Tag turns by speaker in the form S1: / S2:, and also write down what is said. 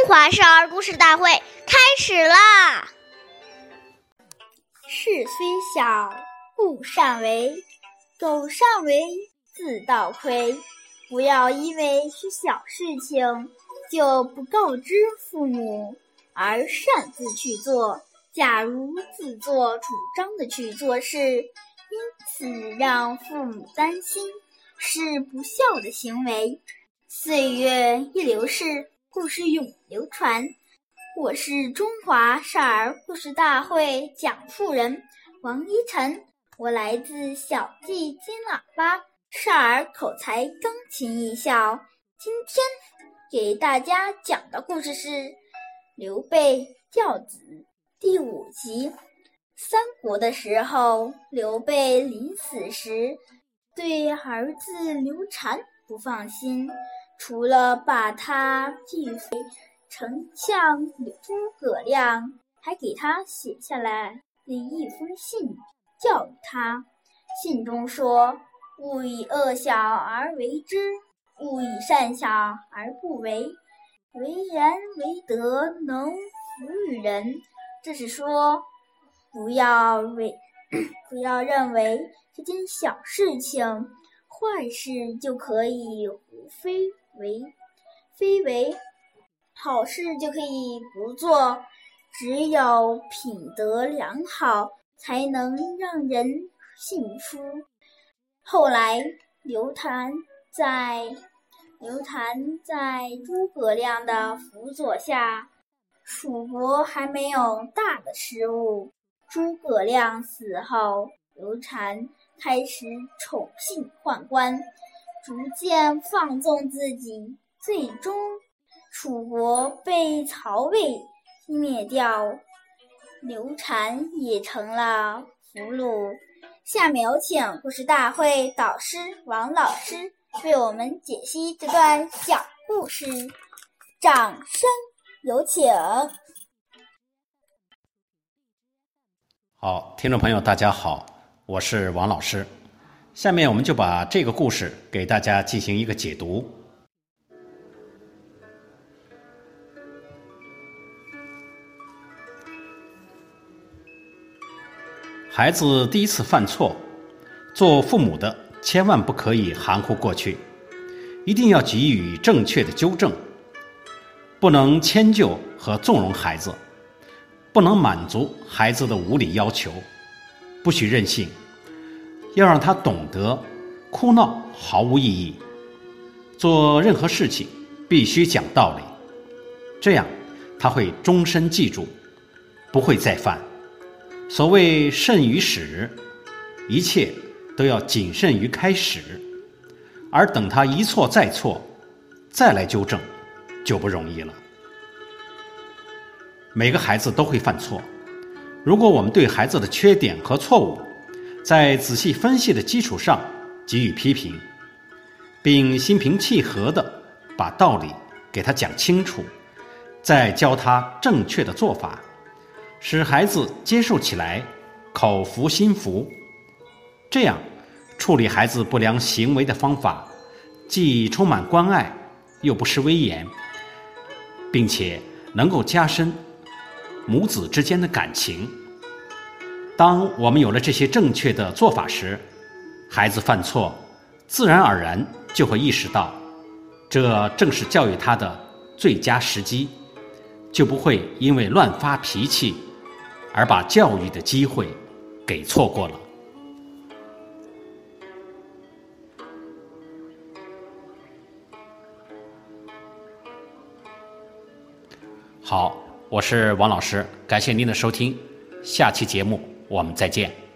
S1: 中华少儿故事大会开始啦！
S2: 事虽小，勿擅为；苟擅为，自倒亏。不要因为是小事情就不告知父母，而擅自去做。假如自作主张的去做事，因此让父母担心，是不孝的行为。岁月易流逝，故事永流传。我是中华少儿故事大会讲述人王一晨，我来自小季金喇叭少儿口才钢琴艺校。今天给大家讲的故事是刘备教子第五集。三国的时候，刘备临死时对儿子刘禅不放心。除了把他寄回丞相诸葛亮，还给他写下来的一封信，教育他。信中说：“勿以恶小而为之，勿以善小而不为。为人为德，能服于人。”这是说，不要为，不要认为这件小事情，坏事就可以胡非。为非为好事就可以不做，只有品德良好才能让人信服。后来刘禅在刘禅在诸葛亮的辅佐下，蜀国还没有大的失误。诸葛亮死后，刘禅开始宠信宦官。逐渐放纵自己，最终楚国被曹魏灭掉，刘禅也成了俘虏。下面有请故事大会导师王老师为我们解析这段小故事，掌声有请。
S3: 好，听众朋友，大家好，我是王老师。下面我们就把这个故事给大家进行一个解读。孩子第一次犯错，做父母的千万不可以含糊过去，一定要给予正确的纠正，不能迁就和纵容孩子，不能满足孩子的无理要求，不许任性。要让他懂得，哭闹毫无意义。做任何事情必须讲道理，这样他会终身记住，不会再犯。所谓慎于始，一切都要谨慎于开始，而等他一错再错，再来纠正，就不容易了。每个孩子都会犯错，如果我们对孩子的缺点和错误，在仔细分析的基础上给予批评，并心平气和地把道理给他讲清楚，再教他正确的做法，使孩子接受起来口服心服。这样处理孩子不良行为的方法，既充满关爱，又不失威严，并且能够加深母子之间的感情。当我们有了这些正确的做法时，孩子犯错，自然而然就会意识到，这正是教育他的最佳时机，就不会因为乱发脾气，而把教育的机会给错过了。好，我是王老师，感谢您的收听，下期节目。我们再见。